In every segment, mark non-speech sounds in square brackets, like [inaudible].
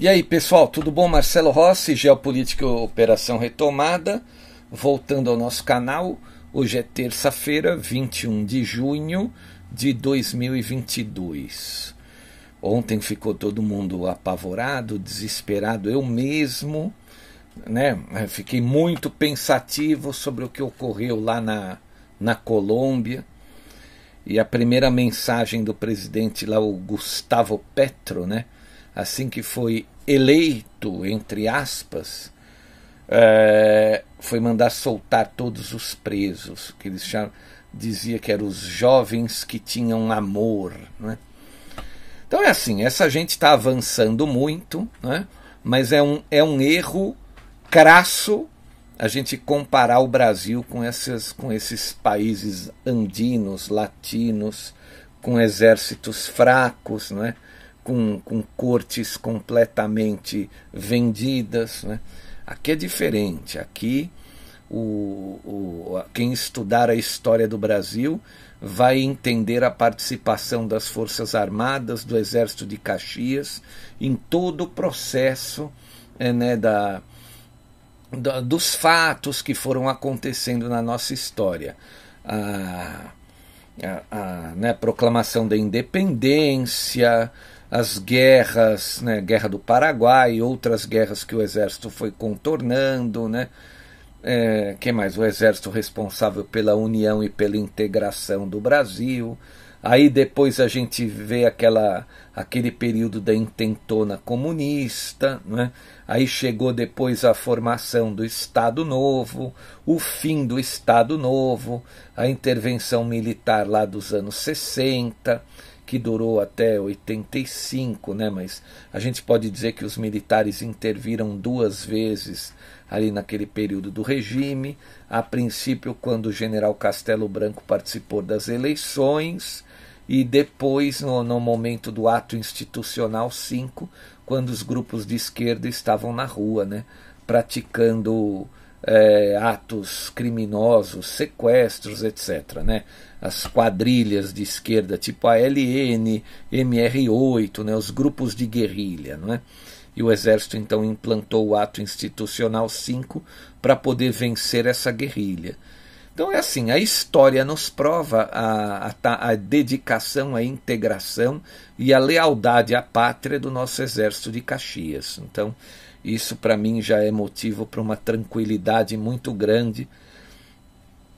E aí, pessoal, tudo bom? Marcelo Rossi, Geopolítica Operação Retomada. Voltando ao nosso canal, hoje é terça-feira, 21 de junho de 2022. Ontem ficou todo mundo apavorado, desesperado, eu mesmo, né? Fiquei muito pensativo sobre o que ocorreu lá na, na Colômbia. E a primeira mensagem do presidente lá, o Gustavo Petro, né? assim que foi eleito, entre aspas, é, foi mandar soltar todos os presos, que eles chamam, dizia que eram os jovens que tinham amor. Né? Então é assim, essa gente está avançando muito, né? mas é um, é um erro crasso a gente comparar o Brasil com, essas, com esses países andinos, latinos, com exércitos fracos, não é? Com, com cortes completamente vendidas. Né? Aqui é diferente. Aqui, o, o, quem estudar a história do Brasil vai entender a participação das Forças Armadas, do Exército de Caxias, em todo o processo é, né, da, da, dos fatos que foram acontecendo na nossa história. A, a, a né, proclamação da independência, as guerras, né, guerra do Paraguai, outras guerras que o exército foi contornando, né? É, que mais? O exército responsável pela união e pela integração do Brasil. Aí depois a gente vê aquela, aquele período da intentona comunista, né? aí chegou depois a formação do Estado Novo, o fim do Estado Novo, a intervenção militar lá dos anos 60, que durou até 85, né? mas a gente pode dizer que os militares interviram duas vezes ali naquele período do regime. A princípio, quando o general Castelo Branco participou das eleições, e depois, no, no momento do ato institucional 5, quando os grupos de esquerda estavam na rua, né? praticando é, atos criminosos, sequestros, etc. Né? As quadrilhas de esquerda, tipo a LN, MR8, né? os grupos de guerrilha. É? E o Exército então implantou o Ato Institucional 5 para poder vencer essa guerrilha. Então é assim, a história nos prova a, a, a, dedicação, a integração e a lealdade à pátria do nosso exército de Caxias. Então, isso para mim já é motivo para uma tranquilidade muito grande.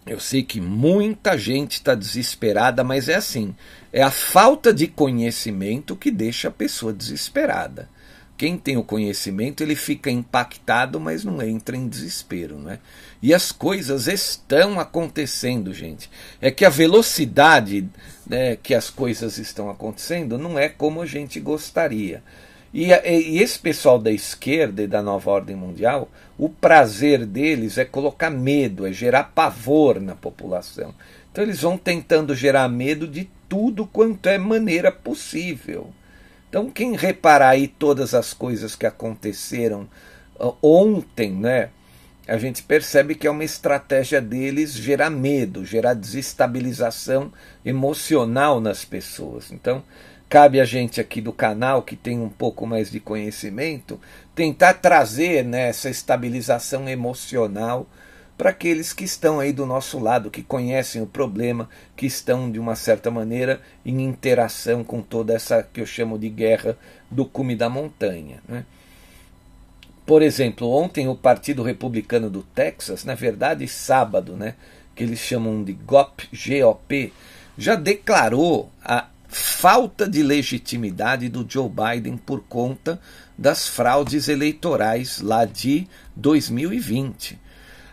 Eu sei que muita gente está desesperada, mas é assim: é a falta de conhecimento que deixa a pessoa desesperada. Quem tem o conhecimento, ele fica impactado, mas não entra em desespero, não é? E as coisas estão acontecendo, gente. É que a velocidade né, que as coisas estão acontecendo não é como a gente gostaria. E, e, esse pessoal da esquerda e da nova ordem mundial, o prazer deles é colocar medo, é gerar pavor na população. Então eles vão tentando gerar medo de tudo quanto é maneira possível. Então quem reparar aí todas as coisas que aconteceram ontem, né? a gente percebe que é uma estratégia deles gerar medo, gerar desestabilização emocional nas pessoas. Então, cabe a gente aqui do canal, que tem um pouco mais de conhecimento, tentar trazer né, essa estabilização emocional para aqueles que estão aí do nosso lado, que conhecem o problema, que estão de uma certa maneira em interação com toda essa que eu chamo de guerra do cume da montanha. Né? Por exemplo, ontem o Partido Republicano do Texas, na verdade sábado, né, que eles chamam de GOP, GOP, já declarou a falta de legitimidade do Joe Biden por conta das fraudes eleitorais lá de 2020.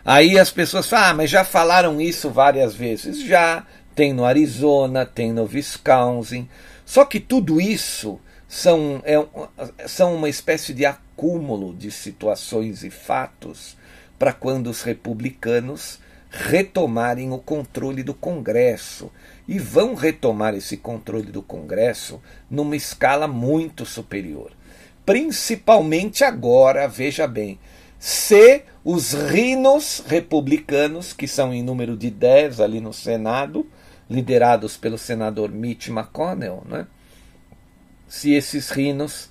Aí as pessoas falam, ah, mas já falaram isso várias vezes. Já, tem no Arizona, tem no Wisconsin. Só que tudo isso são, é, são uma espécie de acúmulo de situações e fatos para quando os republicanos retomarem o controle do Congresso. E vão retomar esse controle do Congresso numa escala muito superior. Principalmente agora, veja bem, se os rinos republicanos, que são em número de 10 ali no Senado, liderados pelo senador Mitch McConnell, né? se esses rinos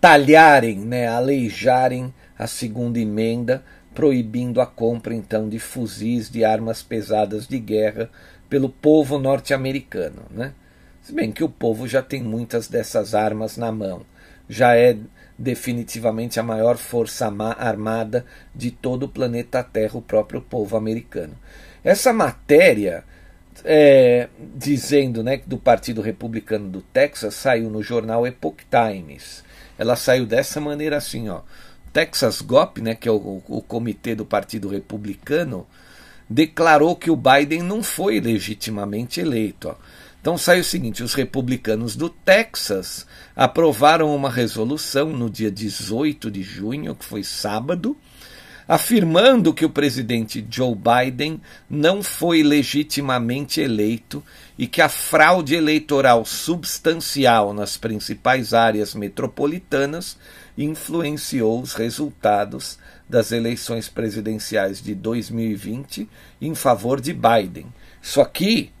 talharem, né, aleijarem a segunda emenda, proibindo a compra então de fuzis de armas pesadas de guerra pelo povo norte-americano. Né? Se bem que o povo já tem muitas dessas armas na mão, já é definitivamente a maior força armada de todo o planeta Terra, o próprio povo americano. Essa matéria, é, dizendo né, do Partido Republicano do Texas, saiu no jornal Epoch Times. Ela saiu dessa maneira assim, ó. Texas GOP, né, que é o, o comitê do Partido Republicano, declarou que o Biden não foi legitimamente eleito. Ó. Então sai o seguinte: os republicanos do Texas aprovaram uma resolução no dia 18 de junho, que foi sábado, afirmando que o presidente Joe Biden não foi legitimamente eleito e que a fraude eleitoral substancial nas principais áreas metropolitanas influenciou os resultados das eleições presidenciais de 2020 em favor de Biden. Isso aqui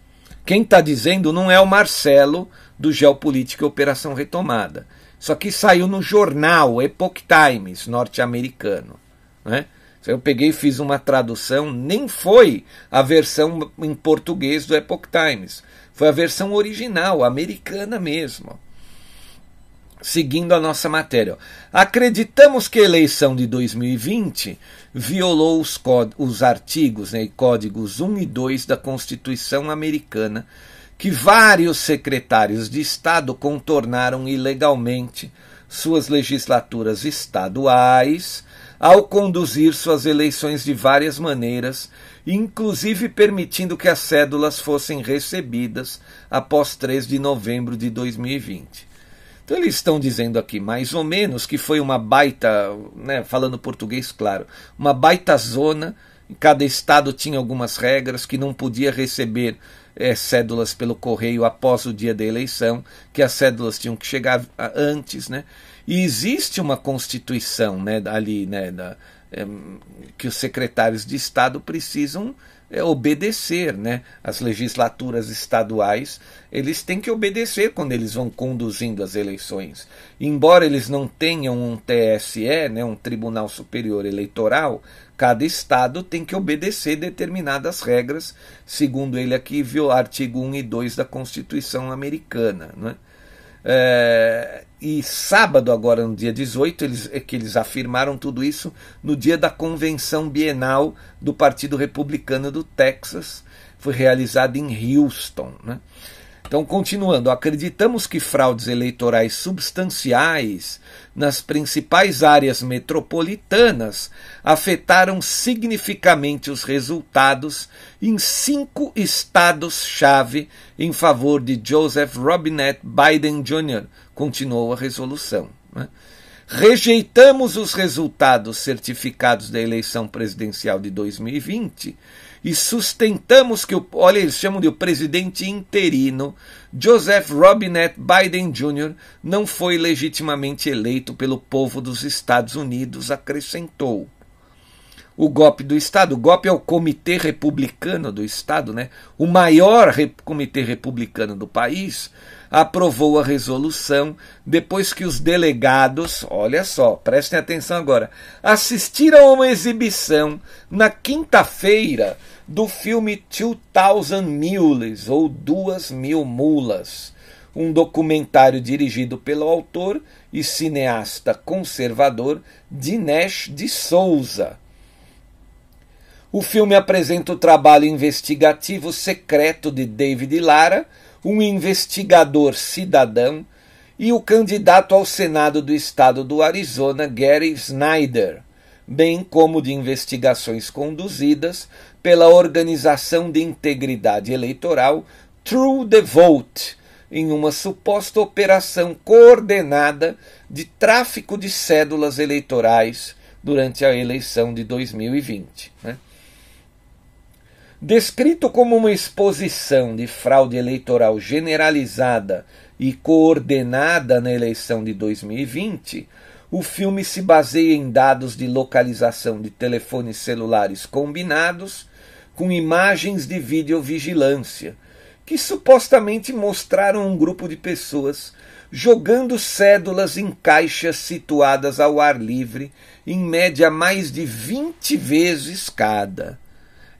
quem está dizendo não é o Marcelo do Geopolítica e Operação Retomada. Isso aqui saiu no jornal Epoch Times norte-americano. Né? Eu peguei e fiz uma tradução, nem foi a versão em português do Epoch Times, foi a versão original, americana mesmo seguindo a nossa matéria. Acreditamos que a eleição de 2020 violou os, os artigos né, e códigos 1 e 2 da Constituição Americana, que vários secretários de Estado contornaram ilegalmente suas legislaturas estaduais ao conduzir suas eleições de várias maneiras, inclusive permitindo que as cédulas fossem recebidas após 3 de novembro de 2020. Então eles estão dizendo aqui, mais ou menos, que foi uma baita, né, falando português claro, uma baita zona. Cada estado tinha algumas regras que não podia receber é, cédulas pelo correio após o dia da eleição, que as cédulas tinham que chegar antes, né? E existe uma constituição, né, ali, né, da, é, que os secretários de Estado precisam é, obedecer, né? As legislaturas estaduais, eles têm que obedecer quando eles vão conduzindo as eleições. Embora eles não tenham um TSE, né, um Tribunal Superior Eleitoral, cada estado tem que obedecer determinadas regras, segundo ele aqui, viu artigo 1 e 2 da Constituição Americana, né? É, e sábado, agora no dia 18, eles, é que eles afirmaram tudo isso no dia da convenção bienal do Partido Republicano do Texas, foi realizada em Houston. Né? Então, continuando, acreditamos que fraudes eleitorais substanciais nas principais áreas metropolitanas afetaram significativamente os resultados em cinco estados-chave em favor de Joseph Robinette Biden Jr., continuou a resolução. Né? Rejeitamos os resultados certificados da eleição presidencial de 2020 e sustentamos que o, olha, eles chamam de o presidente interino, Joseph Robinette Biden Jr., não foi legitimamente eleito pelo povo dos Estados Unidos, acrescentou. o golpe do Estado. O golpe é o Comitê Republicano do Estado, né? o maior comitê republicano do país, aprovou a resolução depois que os delegados, olha só, prestem atenção agora, assistiram a uma exibição na quinta-feira do filme 2000 Mules, ou Duas Mil Mulas, um documentário dirigido pelo autor e cineasta conservador Dinesh de Souza. O filme apresenta o trabalho investigativo secreto de David Lara, um investigador cidadão, e o candidato ao Senado do estado do Arizona, Gary Snyder, bem como de investigações conduzidas pela Organização de Integridade Eleitoral True the Vote, em uma suposta operação coordenada de tráfico de cédulas eleitorais durante a eleição de 2020. Né? Descrito como uma exposição de fraude eleitoral generalizada e coordenada na eleição de 2020, o filme se baseia em dados de localização de telefones celulares combinados com imagens de videovigilância que supostamente mostraram um grupo de pessoas jogando cédulas em caixas situadas ao ar livre, em média mais de 20 vezes cada.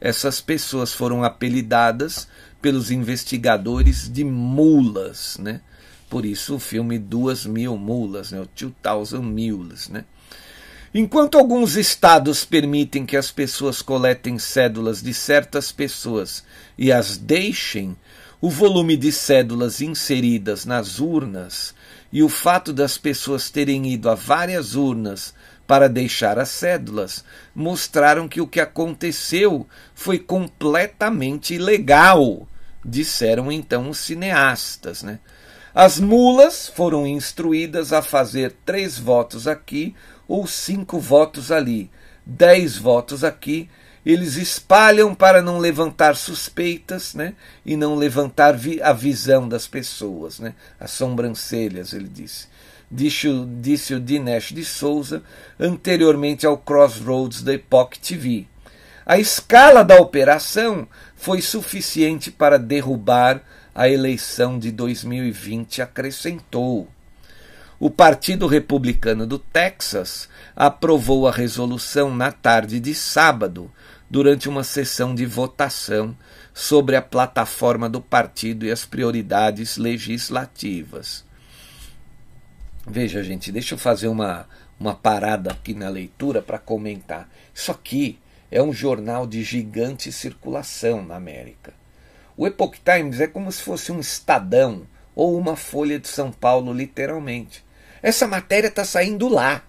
Essas pessoas foram apelidadas pelos investigadores de mulas, né? Por isso o filme Duas Mil Mulas, né? o Two Thousand Mules, né? Enquanto alguns estados permitem que as pessoas coletem cédulas de certas pessoas e as deixem, o volume de cédulas inseridas nas urnas e o fato das pessoas terem ido a várias urnas para deixar as cédulas mostraram que o que aconteceu foi completamente ilegal, disseram então os cineastas. Né? As mulas foram instruídas a fazer três votos aqui ou cinco votos ali, dez votos aqui eles espalham para não levantar suspeitas né, e não levantar vi a visão das pessoas, né, as sobrancelhas, ele disse. Disse, o Dinesh de Souza anteriormente ao Crossroads da Epoch TV. A escala da operação foi suficiente para derrubar a eleição de 2020, acrescentou. O Partido Republicano do Texas aprovou a resolução na tarde de sábado, durante uma sessão de votação sobre a plataforma do partido e as prioridades legislativas. Veja, gente, deixa eu fazer uma, uma parada aqui na leitura para comentar. Isso aqui é um jornal de gigante circulação na América. O Epoch Times é como se fosse um Estadão ou uma Folha de São Paulo, literalmente. Essa matéria está saindo lá.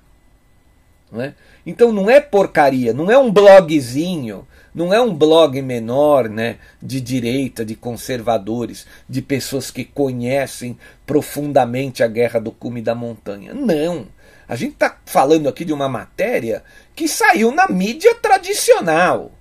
Não é? Então não é porcaria, não é um blogzinho, não é um blog menor né, de direita, de conservadores, de pessoas que conhecem profundamente a guerra do cume da montanha. Não. A gente está falando aqui de uma matéria que saiu na mídia tradicional.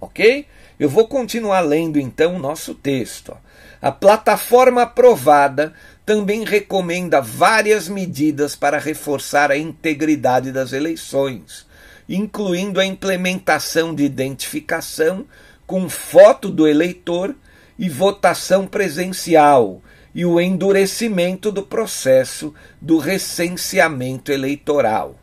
Ok? Eu vou continuar lendo então o nosso texto. A plataforma aprovada também recomenda várias medidas para reforçar a integridade das eleições, incluindo a implementação de identificação com foto do eleitor e votação presencial, e o endurecimento do processo do recenseamento eleitoral.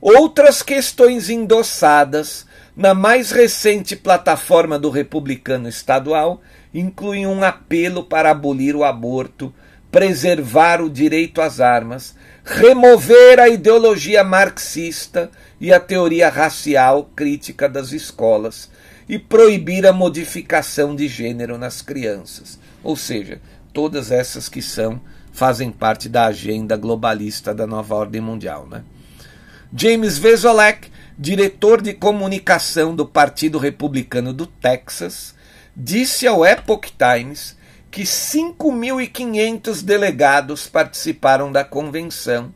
Outras questões endossadas na mais recente plataforma do Republicano Estadual incluem um apelo para abolir o aborto preservar o direito às armas, remover a ideologia marxista e a teoria racial crítica das escolas e proibir a modificação de gênero nas crianças. Ou seja, todas essas que são fazem parte da agenda globalista da nova ordem mundial, né? James Vesolek, diretor de comunicação do Partido Republicano do Texas, disse ao Epoch Times que 5.500 delegados participaram da convenção,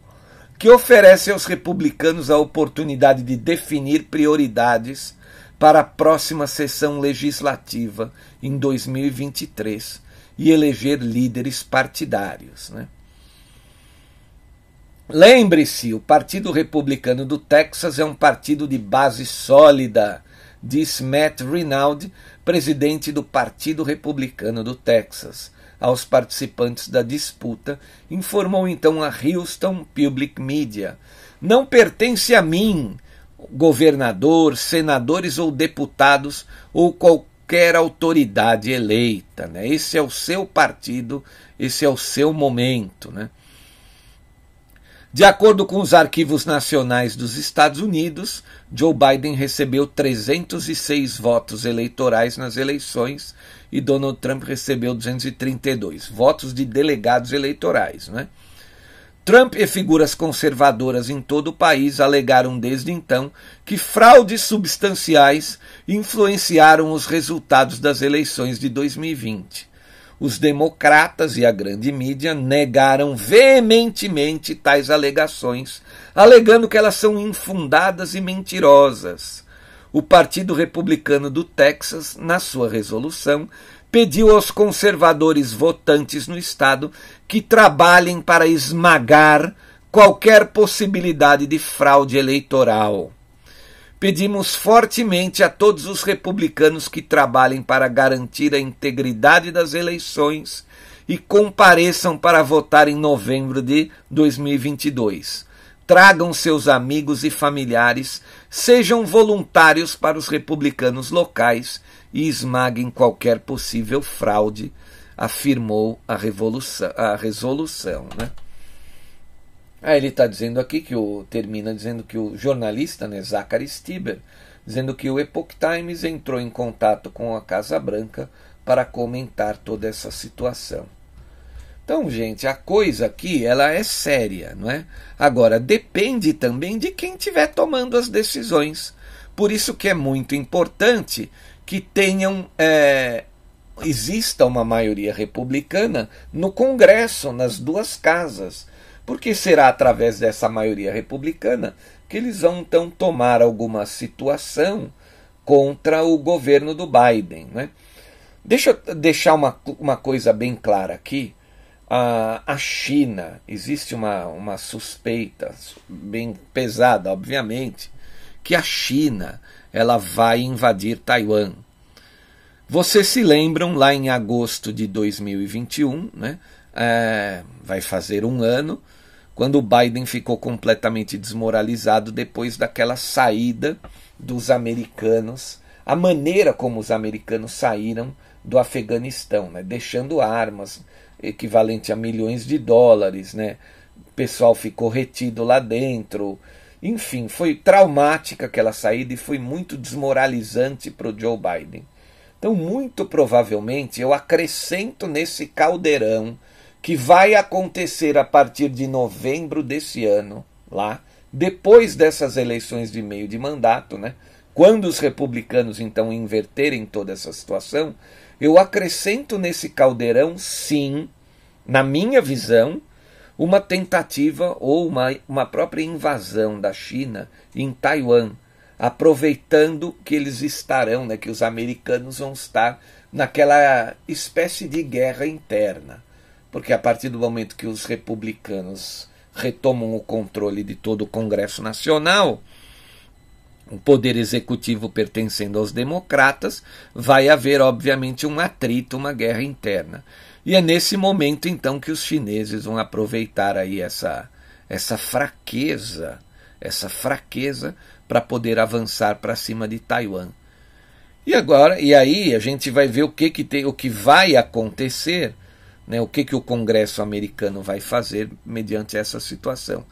que oferece aos republicanos a oportunidade de definir prioridades para a próxima sessão legislativa em 2023 e eleger líderes partidários. Né? Lembre-se, o Partido Republicano do Texas é um partido de base sólida, disse Matt Rinaldi, presidente do Partido Republicano do Texas. Aos participantes da disputa, informou então a Houston Public Media. Não pertence a mim, governador, senadores ou deputados ou qualquer autoridade eleita. Né? Esse é o seu partido, esse é o seu momento. Né? De acordo com os arquivos nacionais dos Estados Unidos, Joe Biden recebeu 306 votos eleitorais nas eleições e Donald Trump recebeu 232 votos de delegados eleitorais. Né? Trump e figuras conservadoras em todo o país alegaram desde então que fraudes substanciais influenciaram os resultados das eleições de 2020 os democratas e a grande mídia negaram veementemente tais alegações, alegando que elas são infundadas e mentirosas. O Partido Republicano do Texas, na sua resolução, pediu aos conservadores votantes no estado que trabalhem para esmagar qualquer possibilidade de fraude eleitoral. Pedimos fortemente a todos os republicanos que trabalhem para garantir a integridade das eleições e compareçam para votar em novembro de 2022. Tragam seus amigos e familiares, sejam voluntários para os republicanos locais e esmaguem qualquer possível fraude, afirmou a, a resolução. Né? Aí ele está dizendo aqui que o termina dizendo que o jornalista, né, Zachary Stieber, dizendo que o Epoch Times entrou em contato com a Casa Branca para comentar toda essa situação. Então, gente, a coisa aqui ela é séria, não é? Agora depende também de quem estiver tomando as decisões. Por isso que é muito importante que tenham é, exista uma maioria republicana no Congresso, nas duas casas porque será através dessa maioria republicana que eles vão então tomar alguma situação contra o governo do Biden. Né? Deixa eu deixar uma, uma coisa bem clara aqui. A, China, existe uma, uma suspeita bem pesada, obviamente, que a China ela vai invadir Taiwan. Vocês se lembram lá em agosto de 2021, né? É, vai fazer um ano, quando o Biden ficou completamente desmoralizado depois daquela saída dos americanos, a maneira como os americanos saíram do Afeganistão, né, deixando armas equivalente a milhões de dólares, né? O pessoal ficou retido lá dentro. Enfim, foi traumática aquela saída e foi muito desmoralizante para o Joe Biden. Então, muito provavelmente, eu acrescento nesse caldeirão que vai acontecer a partir de novembro desse ano, lá, depois dessas eleições de meio de mandato, né? Quando os republicanos então inverterem toda essa situação, eu acrescento nesse caldeirão, sim, na minha visão, uma tentativa ou uma, uma própria invasão da China em Taiwan, aproveitando que eles estarão, né, que os americanos vão estar naquela espécie de guerra interna. Porque a partir do momento que os republicanos retomam o controle de todo o Congresso Nacional, o poder executivo pertencendo aos democratas, vai haver, obviamente, um atrito, uma guerra interna. E é nesse momento, então, que os chineses vão aproveitar aí essa, essa fraqueza, essa fraqueza para poder avançar para cima de Taiwan. E agora, e aí a gente vai ver o que, que tem, o que vai acontecer né, o que, que o Congresso americano vai fazer mediante essa situação.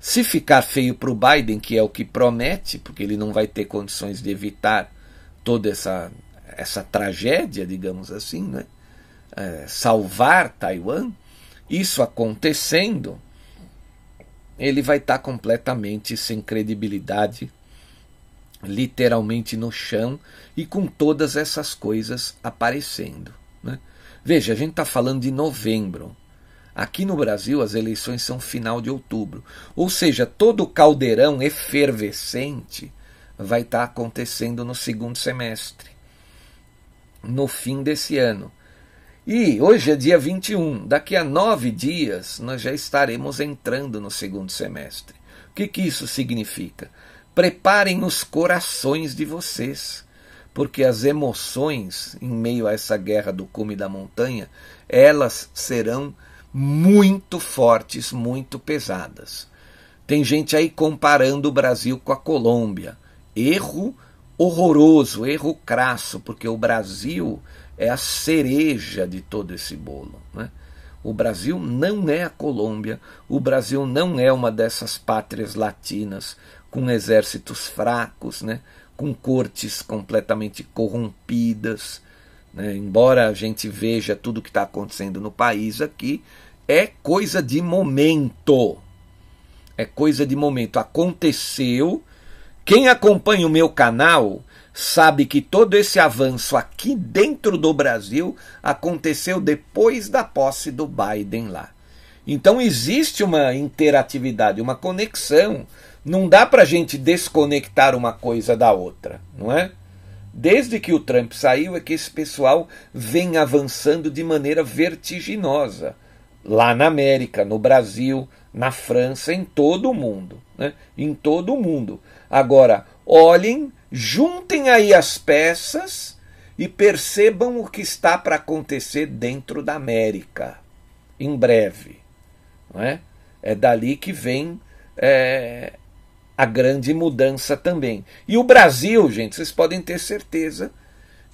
Se ficar feio para o Biden, que é o que promete, porque ele não vai ter condições de evitar toda essa, essa tragédia, digamos assim, né? É, salvar Taiwan, isso acontecendo, ele vai estar tá completamente sem credibilidade, literalmente no chão e com todas essas coisas aparecendo. Né? Veja, a gente está falando de novembro. Aqui no Brasil, as eleições são final de outubro. Ou seja, todo o caldeirão efervescente vai estar tá acontecendo no segundo semestre, no fim desse ano. E hoje é dia 21, daqui a nove dias nós já estaremos entrando no segundo semestre. O que, que isso significa? Preparem os corações de vocês, porque as emoções, em meio a essa guerra do cume da montanha, elas serão muito fortes, muito pesadas. Tem gente aí comparando o Brasil com a Colômbia. Erro horroroso, erro crasso, porque o Brasil é a cereja de todo esse bolo. Né? O Brasil não é a Colômbia, o Brasil não é uma dessas pátrias latinas com exércitos fracos, né? com cortes completamente corrompidas, né? Embora a gente veja tudo o que está acontecendo no país aqui, é coisa de momento. É coisa de momento. Aconteceu. Quem acompanha o meu canal sabe que todo esse avanço aqui dentro do Brasil aconteceu depois da posse do Biden lá. Então existe uma interatividade, uma conexão. Não dá para a gente desconectar uma coisa da outra, não é? Desde que o Trump saiu, é que esse pessoal vem avançando de maneira vertiginosa. Lá na América, no Brasil, na França, em todo o mundo. Né? Em todo o mundo. Agora, olhem, juntem aí as peças e percebam o que está para acontecer dentro da América. Em breve. Não é? é dali que vem é, a grande mudança também. E o Brasil, gente, vocês podem ter certeza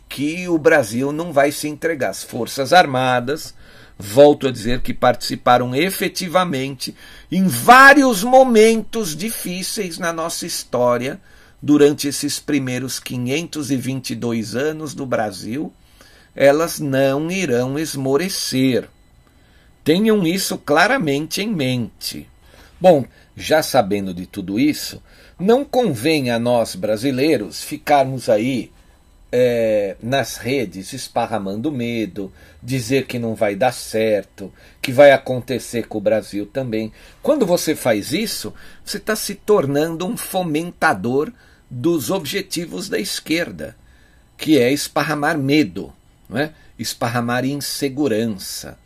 que o Brasil não vai se entregar. As Forças Armadas, volto a dizer que participaram efetivamente em vários momentos difíceis na nossa história durante esses primeiros 522 anos do Brasil, elas não irão esmorecer. Tenham isso claramente em mente. Bom, já sabendo de tudo isso, não convém a nós brasileiros ficarmos aí é, nas redes esparramando medo, dizer que não vai dar certo, que vai acontecer com o Brasil também. Quando você faz isso, você está se tornando um fomentador dos objetivos da esquerda, que é esparramar medo, não é? esparramar insegurança.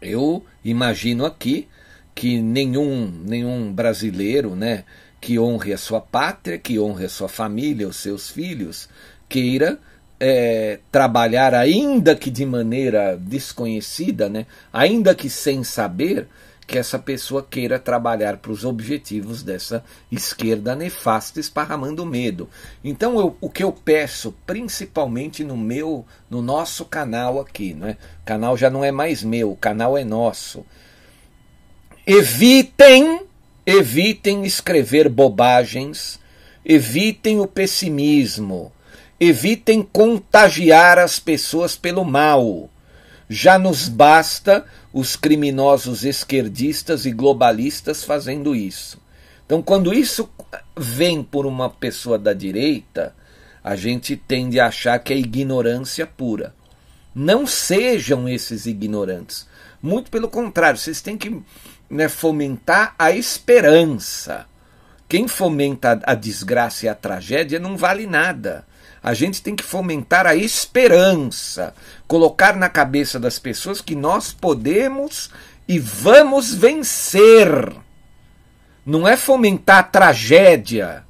Eu imagino aqui que nenhum, nenhum brasileiro né, que honre a sua pátria, que honre a sua família, os seus filhos, queira é, trabalhar, ainda que de maneira desconhecida, né, ainda que sem saber, que essa pessoa queira trabalhar para os objetivos dessa esquerda nefasta, esparramando medo. Então, eu, o que eu peço, principalmente no meu, no nosso canal aqui, né? o canal já não é mais meu, o canal é nosso. Evitem, evitem escrever bobagens, evitem o pessimismo, evitem contagiar as pessoas pelo mal. Já nos basta os criminosos esquerdistas e globalistas fazendo isso. Então, quando isso vem por uma pessoa da direita, a gente tende a achar que é ignorância pura. Não sejam esses ignorantes. Muito pelo contrário, vocês têm que né, fomentar a esperança. Quem fomenta a desgraça e a tragédia não vale nada. A gente tem que fomentar a esperança, colocar na cabeça das pessoas que nós podemos e vamos vencer. Não é fomentar a tragédia,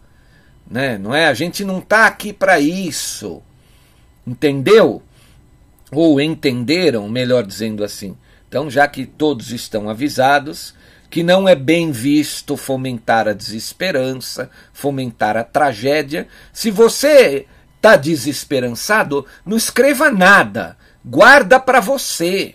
né? Não é, a gente não está aqui para isso. Entendeu? Ou entenderam, melhor dizendo assim. Então, já que todos estão avisados que não é bem visto fomentar a desesperança, fomentar a tragédia, se você está desesperançado, não escreva nada, guarda para você.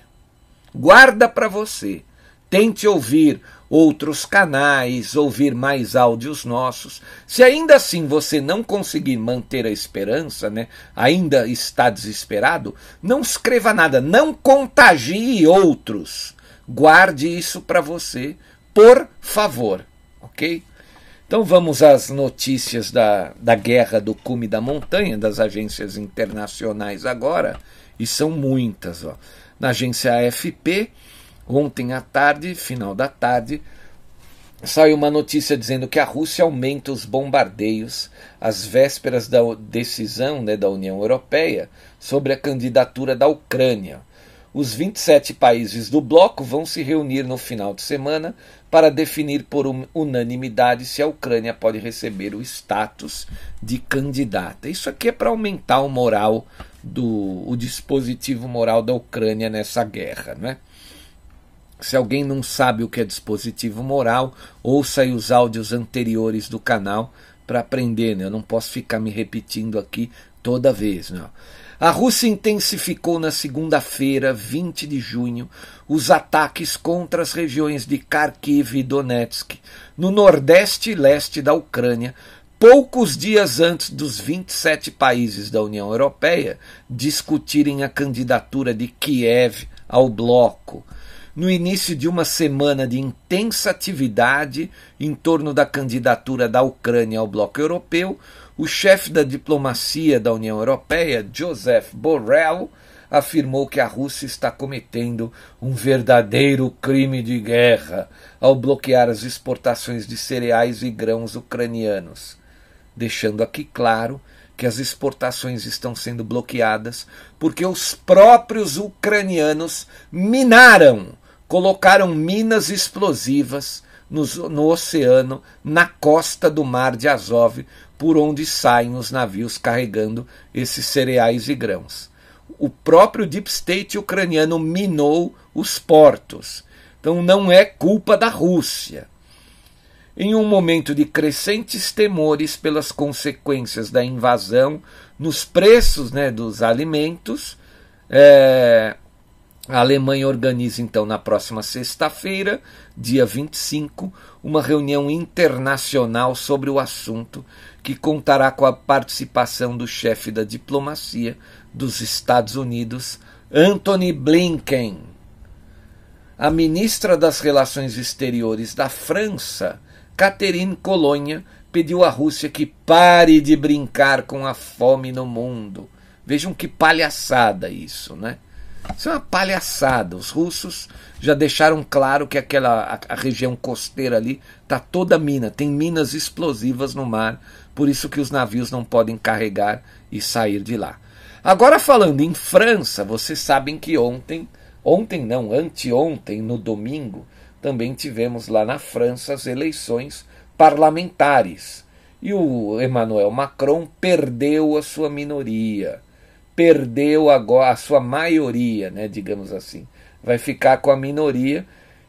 Guarda para você. Tente ouvir outros canais, ouvir mais áudios nossos. Se ainda assim você não conseguir manter a esperança, né, ainda está desesperado, não escreva nada, não contagie outros. Guarde isso para você, por favor, ok? Então vamos às notícias da, da guerra do cume da montanha, das agências internacionais agora, e são muitas. Ó. Na agência AFP, Ontem à tarde, final da tarde, saiu uma notícia dizendo que a Rússia aumenta os bombardeios às vésperas da decisão né, da União Europeia sobre a candidatura da Ucrânia. Os 27 países do bloco vão se reunir no final de semana para definir por unanimidade se a Ucrânia pode receber o status de candidata. Isso aqui é para aumentar o moral do o dispositivo moral da Ucrânia nessa guerra, né? Se alguém não sabe o que é dispositivo moral, ouça aí os áudios anteriores do canal para aprender. Né? Eu não posso ficar me repetindo aqui toda vez. Né? A Rússia intensificou na segunda-feira, 20 de junho, os ataques contra as regiões de Kharkiv e Donetsk, no nordeste e leste da Ucrânia, poucos dias antes dos 27 países da União Europeia discutirem a candidatura de Kiev ao bloco no início de uma semana de intensa atividade em torno da candidatura da Ucrânia ao bloco europeu, o chefe da diplomacia da União Europeia, Joseph Borrell, afirmou que a Rússia está cometendo um verdadeiro crime de guerra ao bloquear as exportações de cereais e grãos ucranianos, deixando aqui claro que as exportações estão sendo bloqueadas porque os próprios ucranianos minaram colocaram minas explosivas no, no, oceano, na costa do mar de Azov, por onde saem os navios carregando esses cereais e grãos. O próprio Deep State ucraniano minou os portos. Então não é culpa da Rússia. Em um momento de crescentes temores pelas consequências da invasão nos preços né, dos alimentos, é, a Alemanha organiza então na próxima sexta-feira, dia 25, uma reunião internacional sobre o assunto que contará com a participação do chefe da diplomacia dos Estados Unidos, Anthony Blinken. A ministra das Relações Exteriores da França, Catherine Colonha, pediu à Rússia que pare de brincar com a fome no mundo. Vejam que palhaçada isso, né? Isso é uma palhaçada. Os russos já deixaram claro que aquela a, a região costeira ali está toda mina, tem minas explosivas no mar, por isso que os navios não podem carregar e sair de lá. Agora falando em França, vocês sabem que ontem, ontem não, anteontem, no domingo, também tivemos lá na França as eleições parlamentares. E o Emmanuel Macron perdeu a sua minoria perdeu agora a sua maioria, né, digamos assim. Vai ficar com a minoria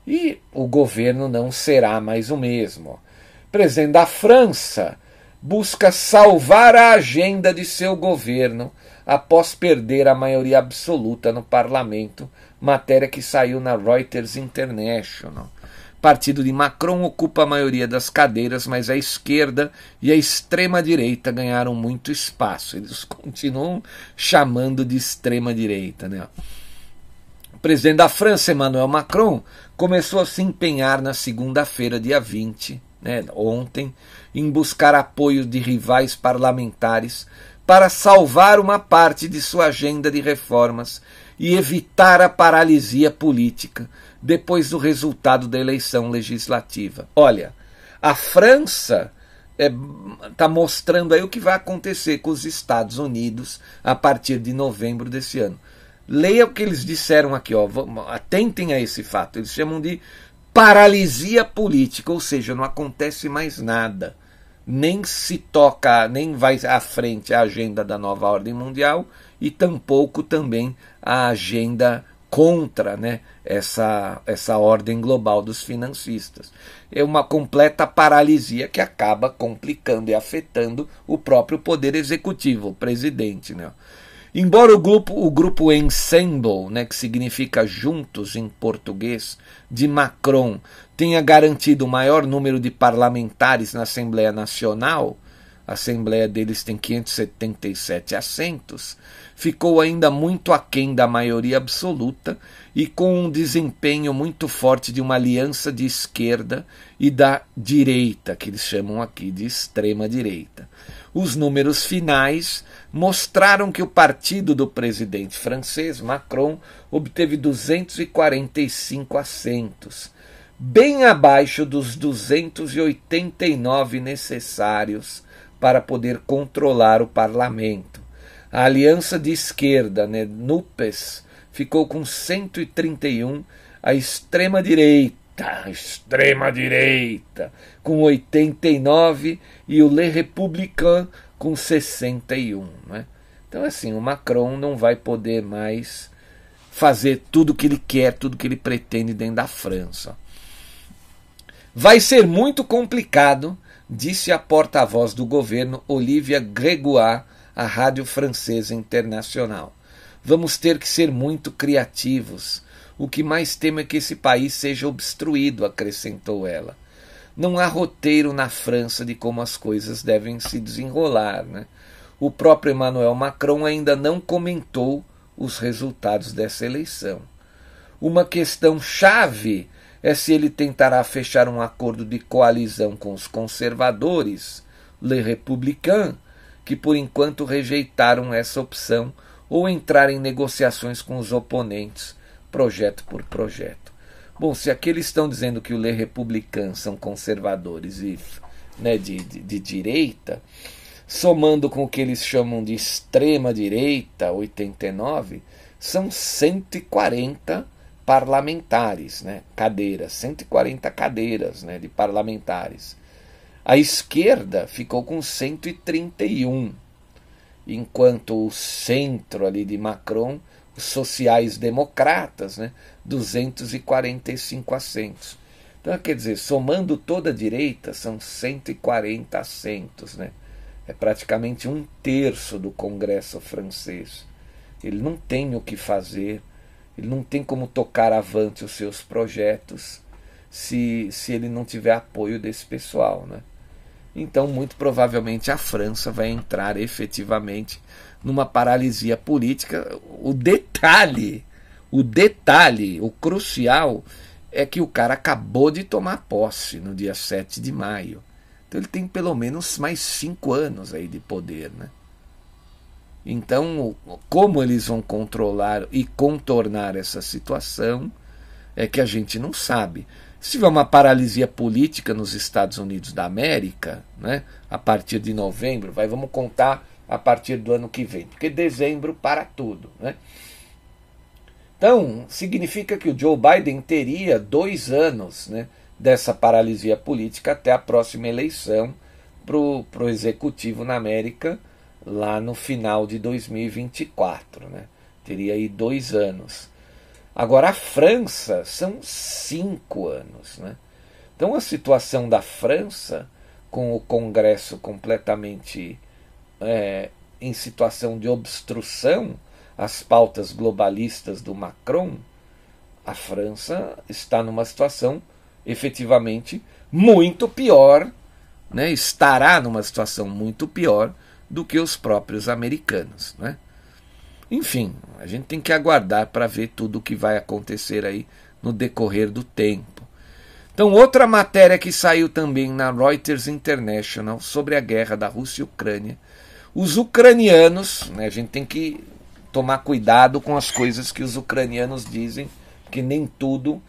e o governo não será mais o mesmo. Presidente da França busca salvar a agenda de seu governo após perder a maioria absoluta no parlamento, matéria que saiu na Reuters International partido de Macron ocupa a maioria das cadeiras, mas a esquerda e a extrema-direita ganharam muito espaço. Eles [laughs] continuam chamando de extrema-direita. Né? O presidente da França, Emmanuel Macron, começou a se empenhar na segunda-feira, dia 20, né, ontem, em buscar apoio de rivais parlamentares para salvar uma parte de sua agenda de reformas e evitar a paralisia política depois do resultado da eleição legislativa. Olha, a França está é, tá mostrando aí o que vai acontecer com os Estados Unidos a partir de novembro desse ano. Leia o que eles disseram aqui, ó, atentem a esse fato. Eles chamam de paralisia política, ou seja, não acontece mais nada. Nem se toca, nem vai à frente a agenda da nova ordem mundial e tampouco também a agenda contra né, essa, essa ordem global dos financistas. É uma completa paralisia que acaba complicando e afetando o próprio poder executivo, o presidente. Né? Embora o grupo, o grupo Ensemble, né, que significa juntos em português, de Macron, tenha garantido o maior número de parlamentares na Assembleia Nacional, a Assembleia deles tem 577 assentos, ficou ainda muito aquém da maioria absoluta e com um desempenho muito forte de uma aliança de esquerda e da direita, que eles chamam aqui de extrema direita. Os números finais mostraram que o partido do presidente francês Macron obteve 245 assentos, bem abaixo dos 289 necessários para poder controlar o parlamento. A aliança de esquerda, né, NUPES, ficou com 131, a extrema-direita, extrema-direita, com 89 e o Le Républicain com 61. Né? Então, assim, o Macron não vai poder mais fazer tudo o que ele quer, tudo que ele pretende dentro da França. Vai ser muito complicado, disse a porta-voz do governo Olivia Gregoire à Rádio Francesa Internacional. Vamos ter que ser muito criativos. O que mais temo é que esse país seja obstruído, acrescentou ela. Não há roteiro na França de como as coisas devem se desenrolar. Né? O próprio Emmanuel Macron ainda não comentou os resultados dessa eleição. Uma questão chave é se ele tentará fechar um acordo de coalizão com os conservadores, Les Républicains, que por enquanto rejeitaram essa opção, ou entrar em negociações com os oponentes, projeto por projeto. Bom, se aqueles estão dizendo que o Les Républicains são conservadores e né, de, de, de direita, somando com o que eles chamam de extrema direita, 89, são 140 parlamentares, né, cadeiras, 140 cadeiras né, de parlamentares. A esquerda ficou com 131, enquanto o centro ali de Macron, os sociais-democratas, né, 245 assentos. Então, quer dizer, somando toda a direita, são 140 assentos, né? é praticamente um terço do Congresso francês. Ele não tem o que fazer, ele não tem como tocar avante os seus projetos se, se ele não tiver apoio desse pessoal. Né? Então, muito provavelmente, a França vai entrar efetivamente numa paralisia política. O detalhe, o detalhe, o crucial, é que o cara acabou de tomar posse no dia 7 de maio. Então ele tem pelo menos mais cinco anos aí de poder, né? Então, como eles vão controlar e contornar essa situação é que a gente não sabe. Se tiver uma paralisia política nos Estados Unidos da América, né, a partir de novembro, vai, vamos contar a partir do ano que vem, porque dezembro para tudo. Né? Então, significa que o Joe Biden teria dois anos né, dessa paralisia política até a próxima eleição para o executivo na América, lá no final de 2024. Né? Teria aí dois anos. Agora, a França são cinco anos. Né? Então, a situação da França, com o Congresso completamente é, em situação de obstrução às pautas globalistas do Macron, a França está numa situação efetivamente muito pior, né, estará numa situação muito pior do que os próprios americanos. Né? Enfim, a gente tem que aguardar para ver tudo o que vai acontecer aí no decorrer do tempo. Então, outra matéria que saiu também na Reuters International sobre a guerra da Rússia e Ucrânia. Os ucranianos, né, a gente tem que tomar cuidado com as coisas que os ucranianos dizem, que nem tudo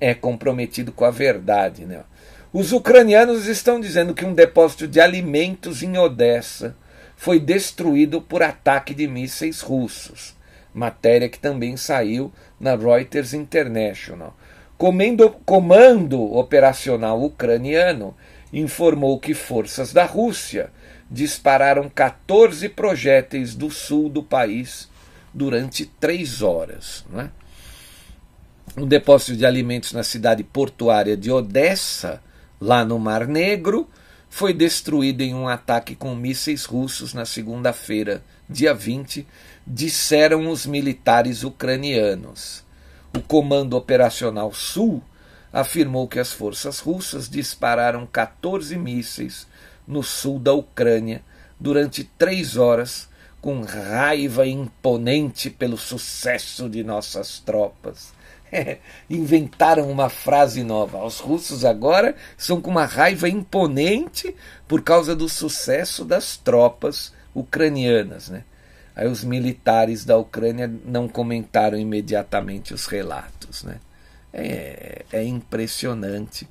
é comprometido com a verdade. Né? Os ucranianos estão dizendo que um depósito de alimentos em Odessa foi destruído por ataque de mísseis russos. Matéria que também saiu na Reuters International. Comendo, comando operacional ucraniano informou que forças da Rússia dispararam 14 projéteis do sul do país durante três horas. Né? um depósito de alimentos na cidade portuária de Odessa, lá no Mar Negro, foi destruído em um ataque com mísseis russos na segunda-feira, dia 20, disseram os militares ucranianos. O Comando Operacional Sul afirmou que as forças russas dispararam 14 mísseis no sul da Ucrânia durante três horas, com raiva imponente pelo sucesso de nossas tropas [laughs] inventaram uma frase nova. Os russos agora são com uma raiva imponente por causa do sucesso das tropas ucranianas. Né? Aí os militares da Ucrânia não comentaram imediatamente os relatos. Né? É, é impressionante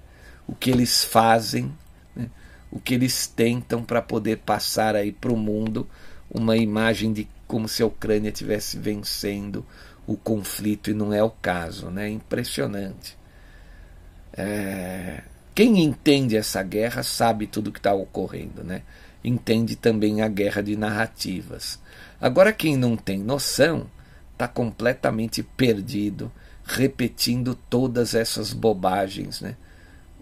o que eles fazem, né? o que eles tentam para poder passar aí para o mundo uma imagem de como se a Ucrânia estivesse vencendo o conflito e não é o caso, né? Impressionante. É... Quem entende essa guerra sabe tudo o que está ocorrendo, né? Entende também a guerra de narrativas. Agora quem não tem noção está completamente perdido, repetindo todas essas bobagens, né?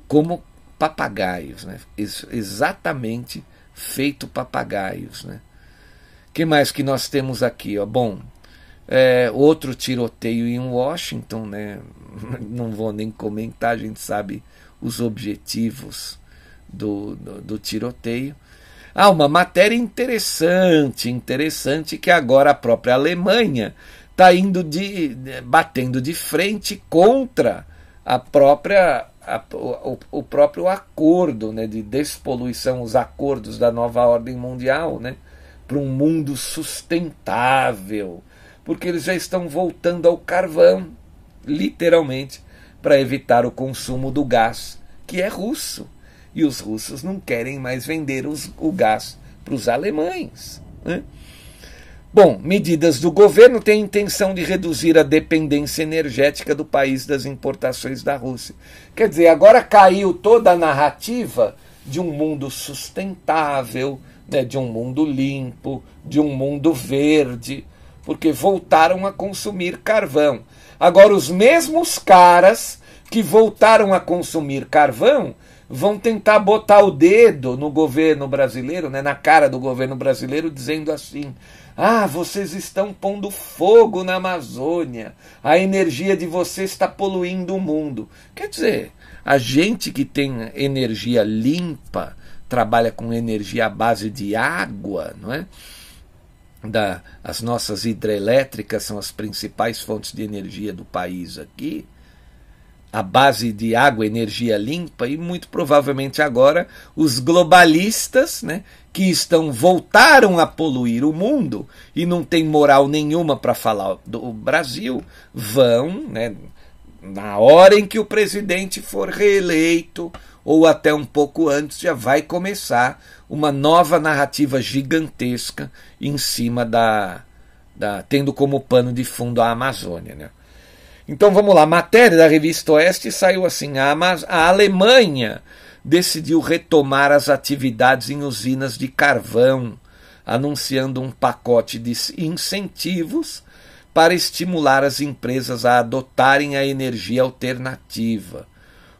Como papagaios, né? exatamente feito papagaios, né? que mais que nós temos aqui? Ó? Bom, é, outro tiroteio em Washington, né? [laughs] não vou nem comentar, a gente sabe os objetivos do, do, do tiroteio. Ah, uma matéria interessante, interessante que agora a própria Alemanha está indo de batendo de frente contra a própria a, o, o, próprio acordo né, de despoluição, os acordos da nova ordem mundial, né, para um mundo sustentável, porque eles já estão voltando ao carvão, literalmente, para evitar o consumo do gás, que é russo. E os russos não querem mais vender os, o gás para os alemães. Né? Bom, medidas do governo têm a intenção de reduzir a dependência energética do país das importações da Rússia. Quer dizer, agora caiu toda a narrativa de um mundo sustentável, né, de um mundo limpo, de um mundo verde, porque voltaram a consumir carvão. Agora, os mesmos caras que voltaram a consumir carvão vão tentar botar o dedo no governo brasileiro, né, na cara do governo brasileiro, dizendo assim: ah, vocês estão pondo fogo na Amazônia, a energia de vocês está poluindo o mundo. Quer dizer, a gente que tem energia limpa, trabalha com energia à base de água, não é? Da, as nossas hidrelétricas são as principais fontes de energia do país aqui. A base de água, energia limpa, e muito provavelmente agora os globalistas, né, que estão voltaram a poluir o mundo e não tem moral nenhuma para falar do Brasil, vão, né, na hora em que o presidente for reeleito ou até um pouco antes já vai começar uma nova narrativa gigantesca em cima da, da tendo como pano de fundo a Amazônia, né? Então vamos lá, matéria da revista Oeste saiu assim: a, a Alemanha decidiu retomar as atividades em usinas de carvão, anunciando um pacote de incentivos para estimular as empresas a adotarem a energia alternativa.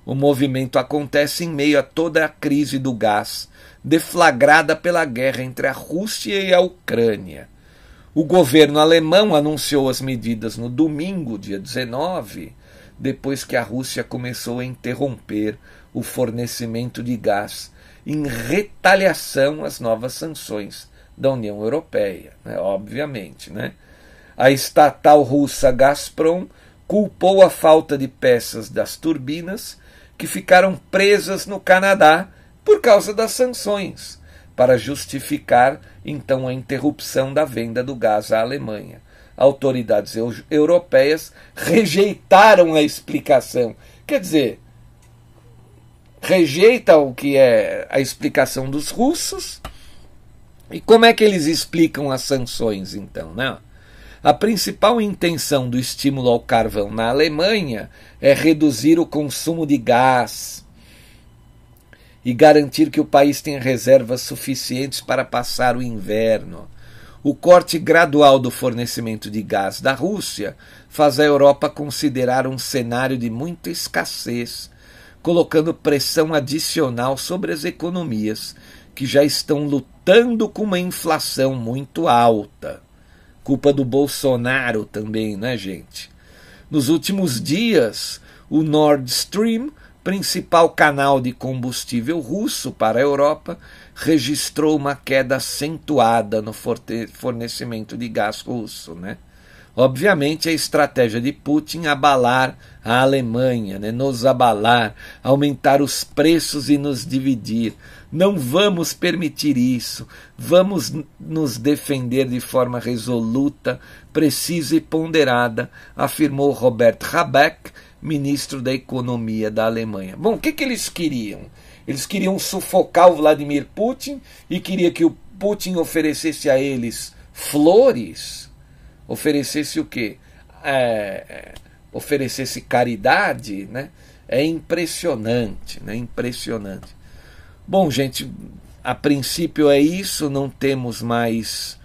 O movimento acontece em meio a toda a crise do gás, deflagrada pela guerra entre a Rússia e a Ucrânia. O governo alemão anunciou as medidas no domingo, dia 19, depois que a Rússia começou a interromper o fornecimento de gás em retaliação às novas sanções da União Europeia, né? obviamente. Né? A estatal russa Gazprom culpou a falta de peças das turbinas que ficaram presas no Canadá por causa das sanções para justificar então a interrupção da venda do gás à Alemanha. Autoridades europeias rejeitaram a explicação. Quer dizer, rejeita o que é a explicação dos russos. E como é que eles explicam as sanções, então? Né? A principal intenção do estímulo ao carvão na Alemanha é reduzir o consumo de gás, e garantir que o país tenha reservas suficientes para passar o inverno. O corte gradual do fornecimento de gás da Rússia faz a Europa considerar um cenário de muita escassez, colocando pressão adicional sobre as economias, que já estão lutando com uma inflação muito alta. Culpa do Bolsonaro também, né, gente? Nos últimos dias, o Nord Stream principal canal de combustível russo para a Europa, registrou uma queda acentuada no fornecimento de gás russo. Né? Obviamente, a estratégia de Putin abalar a Alemanha, né? nos abalar, aumentar os preços e nos dividir. Não vamos permitir isso. Vamos nos defender de forma resoluta, precisa e ponderada, afirmou Robert Habeck, ministro da Economia da Alemanha. Bom, o que, que eles queriam? Eles queriam sufocar o Vladimir Putin e queria que o Putin oferecesse a eles flores, oferecesse o quê? É, é oferecesse caridade, né? É impressionante, né? Impressionante. Bom, gente, a princípio é isso, não temos mais,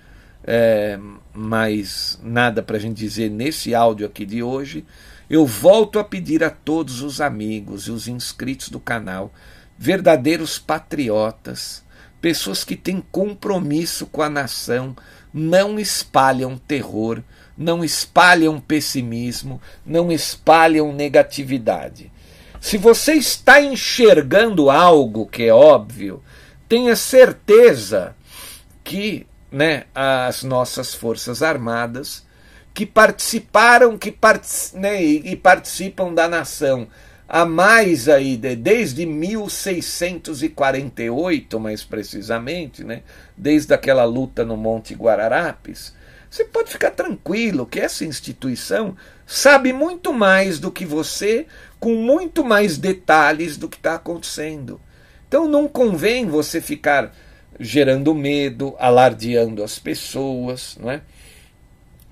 é, mais nada para a gente dizer nesse áudio aqui de hoje. Eu volto a pedir a todos os amigos e os inscritos do canal, verdadeiros patriotas, pessoas que têm compromisso com a nação, não espalham terror, não espalham pessimismo, não espalham negatividade. Se você está enxergando algo que é óbvio, tenha certeza que né, as nossas Forças Armadas que participaram que né, e, e participam da nação há mais aí de, desde 1648, mais precisamente, né, desde aquela luta no Monte Guararapes, você pode ficar tranquilo que essa instituição sabe muito mais do que você, com muito mais detalhes do que está acontecendo. Então não convém você ficar gerando medo, alardeando as pessoas, não é?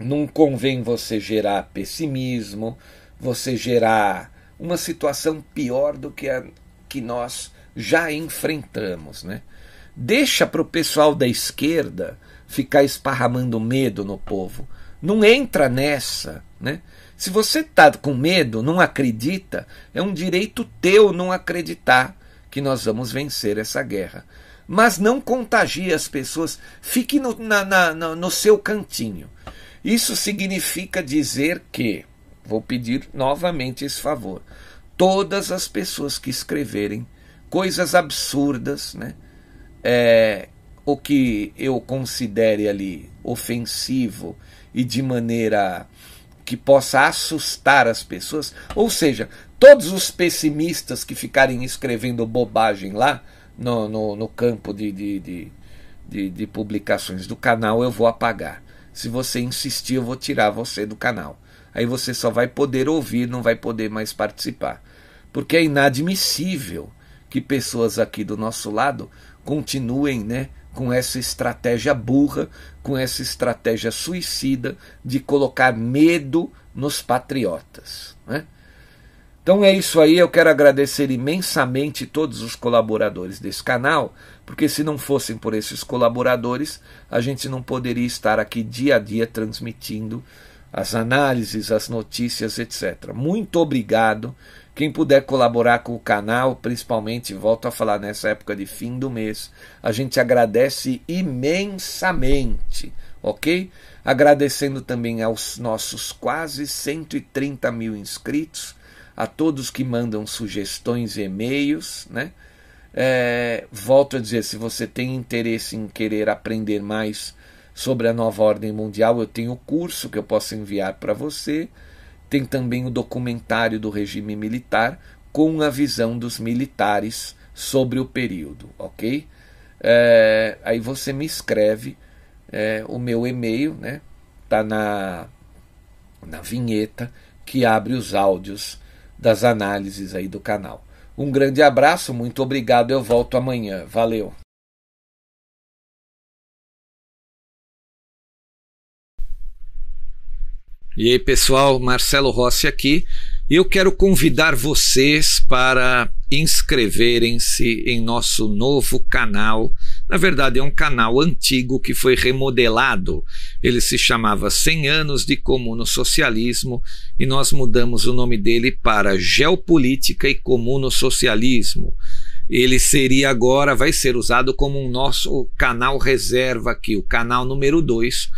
Não convém você gerar pessimismo, você gerar uma situação pior do que a que nós já enfrentamos, né? Deixa para o pessoal da esquerda ficar esparramando medo no povo. Não entra nessa, né? Se você está com medo, não acredita, é um direito teu não acreditar que nós vamos vencer essa guerra. Mas não contagie as pessoas, fique no, na, na, no seu cantinho. Isso significa dizer que, vou pedir novamente esse favor, todas as pessoas que escreverem coisas absurdas, né, é, o que eu considere ali ofensivo e de maneira que possa assustar as pessoas, ou seja, todos os pessimistas que ficarem escrevendo bobagem lá no, no, no campo de, de, de, de, de publicações do canal, eu vou apagar. Se você insistir, eu vou tirar você do canal. Aí você só vai poder ouvir, não vai poder mais participar. Porque é inadmissível que pessoas aqui do nosso lado continuem, né, com essa estratégia burra, com essa estratégia suicida de colocar medo nos patriotas. Né? Então é isso aí, eu quero agradecer imensamente todos os colaboradores desse canal, porque se não fossem por esses colaboradores, a gente não poderia estar aqui dia a dia transmitindo as análises, as notícias, etc. Muito obrigado. Quem puder colaborar com o canal, principalmente, volto a falar nessa época de fim do mês, a gente agradece imensamente, ok? Agradecendo também aos nossos quase 130 mil inscritos, a todos que mandam sugestões e e-mails, né? É, volto a dizer, se você tem interesse em querer aprender mais sobre a nova ordem mundial, eu tenho o curso que eu posso enviar para você. Tem também o documentário do regime militar com a visão dos militares sobre o período, ok? É, aí você me escreve é, o meu e-mail, né? Tá na na vinheta que abre os áudios das análises aí do canal. Um grande abraço, muito obrigado. Eu volto amanhã. Valeu. E aí, pessoal, Marcelo Rossi aqui. Eu quero convidar vocês para inscreverem-se em nosso novo canal. Na verdade, é um canal antigo que foi remodelado. Ele se chamava 100 anos de comuno socialismo e nós mudamos o nome dele para Geopolítica e Comuno Socialismo. Ele seria agora, vai ser usado como um nosso canal reserva aqui, o canal número 2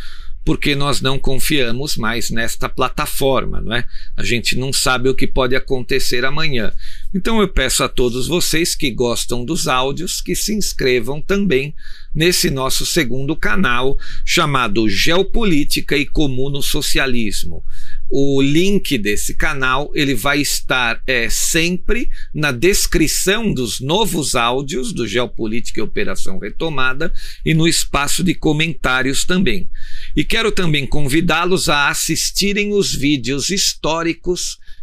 porque nós não confiamos mais nesta plataforma, não é? A gente não sabe o que pode acontecer amanhã. Então eu peço a todos vocês que gostam dos áudios que se inscrevam também nesse nosso segundo canal chamado Geopolítica e Comuno Socialismo. O link desse canal ele vai estar é, sempre na descrição dos novos áudios do Geopolítica e Operação Retomada e no espaço de comentários também. E quero também convidá-los a assistirem os vídeos históricos